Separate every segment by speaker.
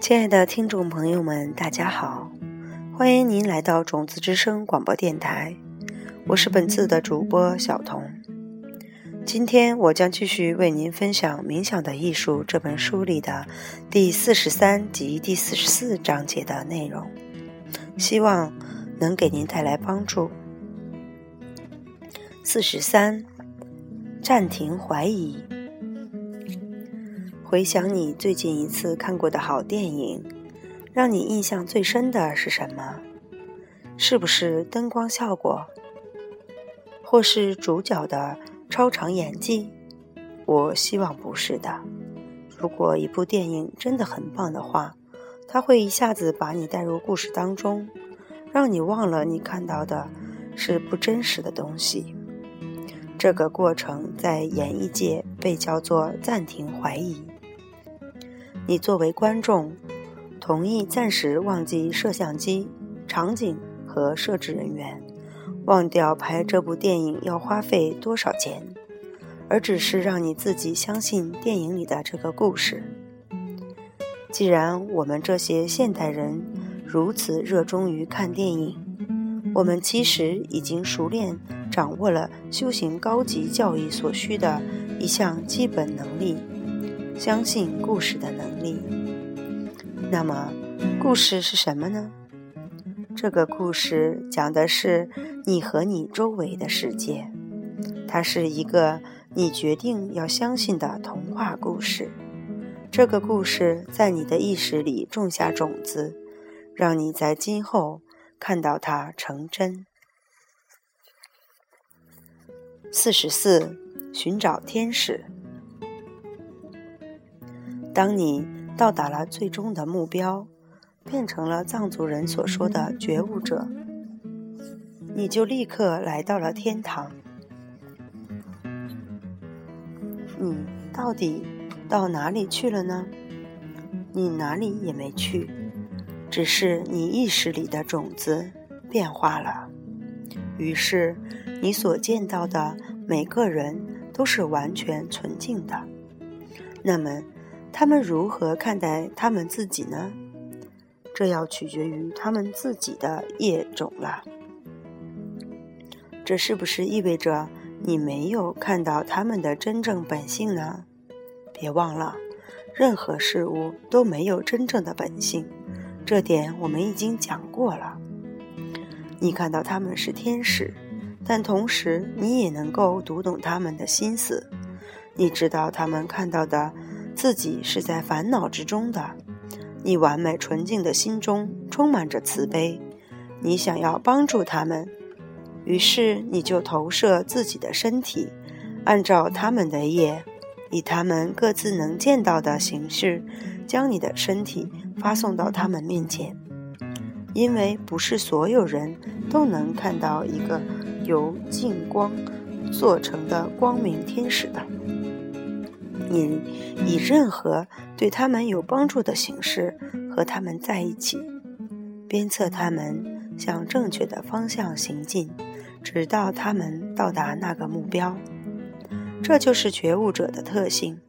Speaker 1: 亲爱的听众朋友们，大家好，欢迎您来到种子之声广播电台，我是本次的主播小童。今天我将继续为您分享《冥想的艺术》这本书里的第四十三及第四十四章节的内容，希望能给您带来帮助。四十三，暂停怀疑。回想你最近一次看过的好电影，让你印象最深的是什么？是不是灯光效果，或是主角的超长演技？我希望不是的。如果一部电影真的很棒的话，它会一下子把你带入故事当中，让你忘了你看到的是不真实的东西。这个过程在演艺界被叫做暂停怀疑。你作为观众，同意暂时忘记摄像机、场景和摄制人员，忘掉拍这部电影要花费多少钱，而只是让你自己相信电影里的这个故事。既然我们这些现代人如此热衷于看电影，我们其实已经熟练掌握了修行高级教义所需的一项基本能力。相信故事的能力。那么，故事是什么呢？这个故事讲的是你和你周围的世界，它是一个你决定要相信的童话故事。这个故事在你的意识里种下种子，让你在今后看到它成真。四十四，寻找天使。当你到达了最终的目标，变成了藏族人所说的觉悟者，你就立刻来到了天堂。你到底到哪里去了呢？你哪里也没去，只是你意识里的种子变化了。于是，你所见到的每个人都是完全纯净的。那么。他们如何看待他们自己呢？这要取决于他们自己的业种了。这是不是意味着你没有看到他们的真正本性呢？别忘了，任何事物都没有真正的本性，这点我们已经讲过了。你看到他们是天使，但同时你也能够读懂他们的心思。你知道他们看到的。自己是在烦恼之中的，你完美纯净的心中充满着慈悲，你想要帮助他们，于是你就投射自己的身体，按照他们的业，以他们各自能见到的形式，将你的身体发送到他们面前。因为不是所有人都能看到一个由净光做成的光明天使的。你以任何对他们有帮助的形式和他们在一起，鞭策他们向正确的方向行进，直到他们到达那个目标。这就是觉悟者的特性。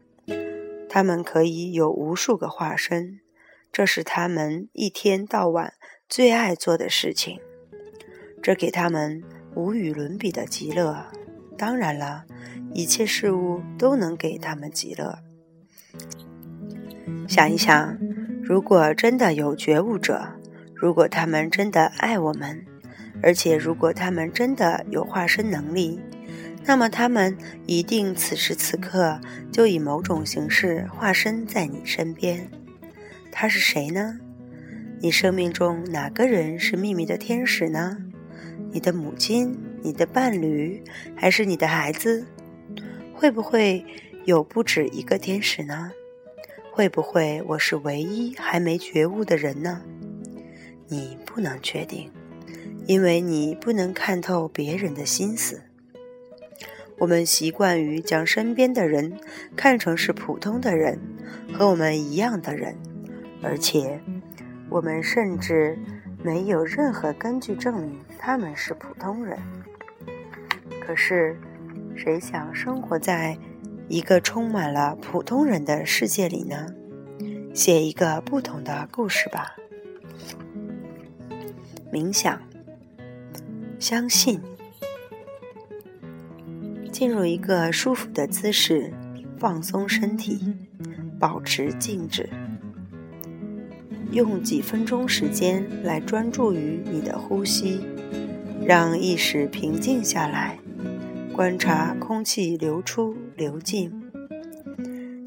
Speaker 1: 他们可以有无数个化身，这是他们一天到晚最爱做的事情。这给他们无与伦比的极乐。当然了。一切事物都能给他们极乐。想一想，如果真的有觉悟者，如果他们真的爱我们，而且如果他们真的有化身能力，那么他们一定此时此刻就以某种形式化身在你身边。他是谁呢？你生命中哪个人是秘密的天使呢？你的母亲、你的伴侣，还是你的孩子？会不会有不止一个天使呢？会不会我是唯一还没觉悟的人呢？你不能确定，因为你不能看透别人的心思。我们习惯于将身边的人看成是普通的人，和我们一样的人，而且我们甚至没有任何根据证明他们是普通人。可是。谁想生活在一个充满了普通人的世界里呢？写一个不同的故事吧。冥想，相信，进入一个舒服的姿势，放松身体，保持静止，用几分钟时间来专注于你的呼吸，让意识平静下来，观察空气流出流进，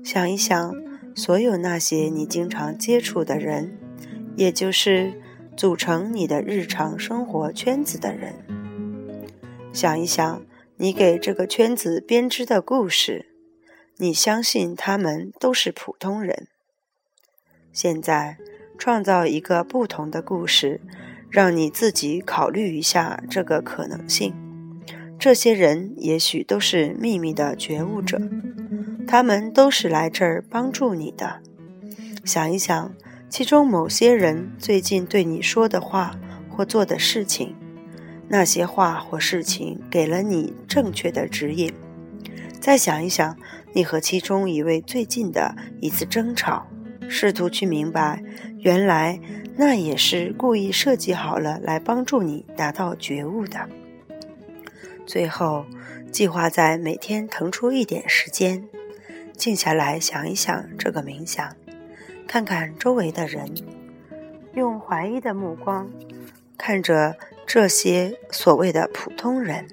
Speaker 1: 想一想。所有那些你经常接触的人，也就是组成你的日常生活圈子的人，想一想你给这个圈子编织的故事，你相信他们都是普通人。现在创造一个不同的故事，让你自己考虑一下这个可能性。这些人也许都是秘密的觉悟者。他们都是来这儿帮助你的。想一想，其中某些人最近对你说的话或做的事情，那些话或事情给了你正确的指引。再想一想，你和其中一位最近的一次争吵，试图去明白，原来那也是故意设计好了来帮助你达到觉悟的。最后，计划在每天腾出一点时间。静下来想一想这个冥想，看看周围的人，用怀疑的目光看着这些所谓的普通人。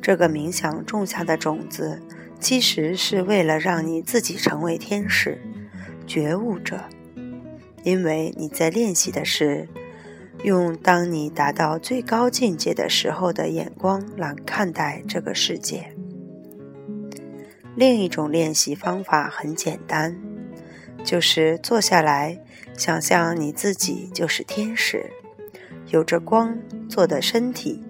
Speaker 1: 这个冥想种下的种子，其实是为了让你自己成为天使、觉悟者，因为你在练习的是用当你达到最高境界的时候的眼光来看待这个世界。另一种练习方法很简单，就是坐下来，想象你自己就是天使，有着光做的身体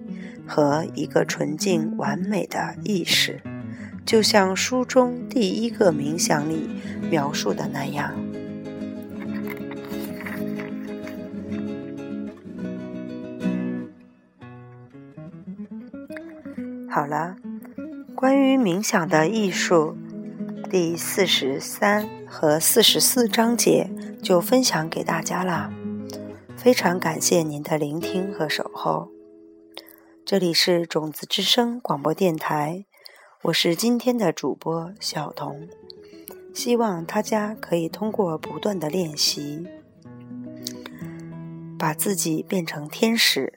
Speaker 1: 和一个纯净完美的意识，就像书中第一个冥想里描述的那样。好了。关于冥想的艺术，第四十三和四十四章节就分享给大家啦。非常感谢您的聆听和守候。这里是种子之声广播电台，我是今天的主播小童。希望大家可以通过不断的练习，把自己变成天使。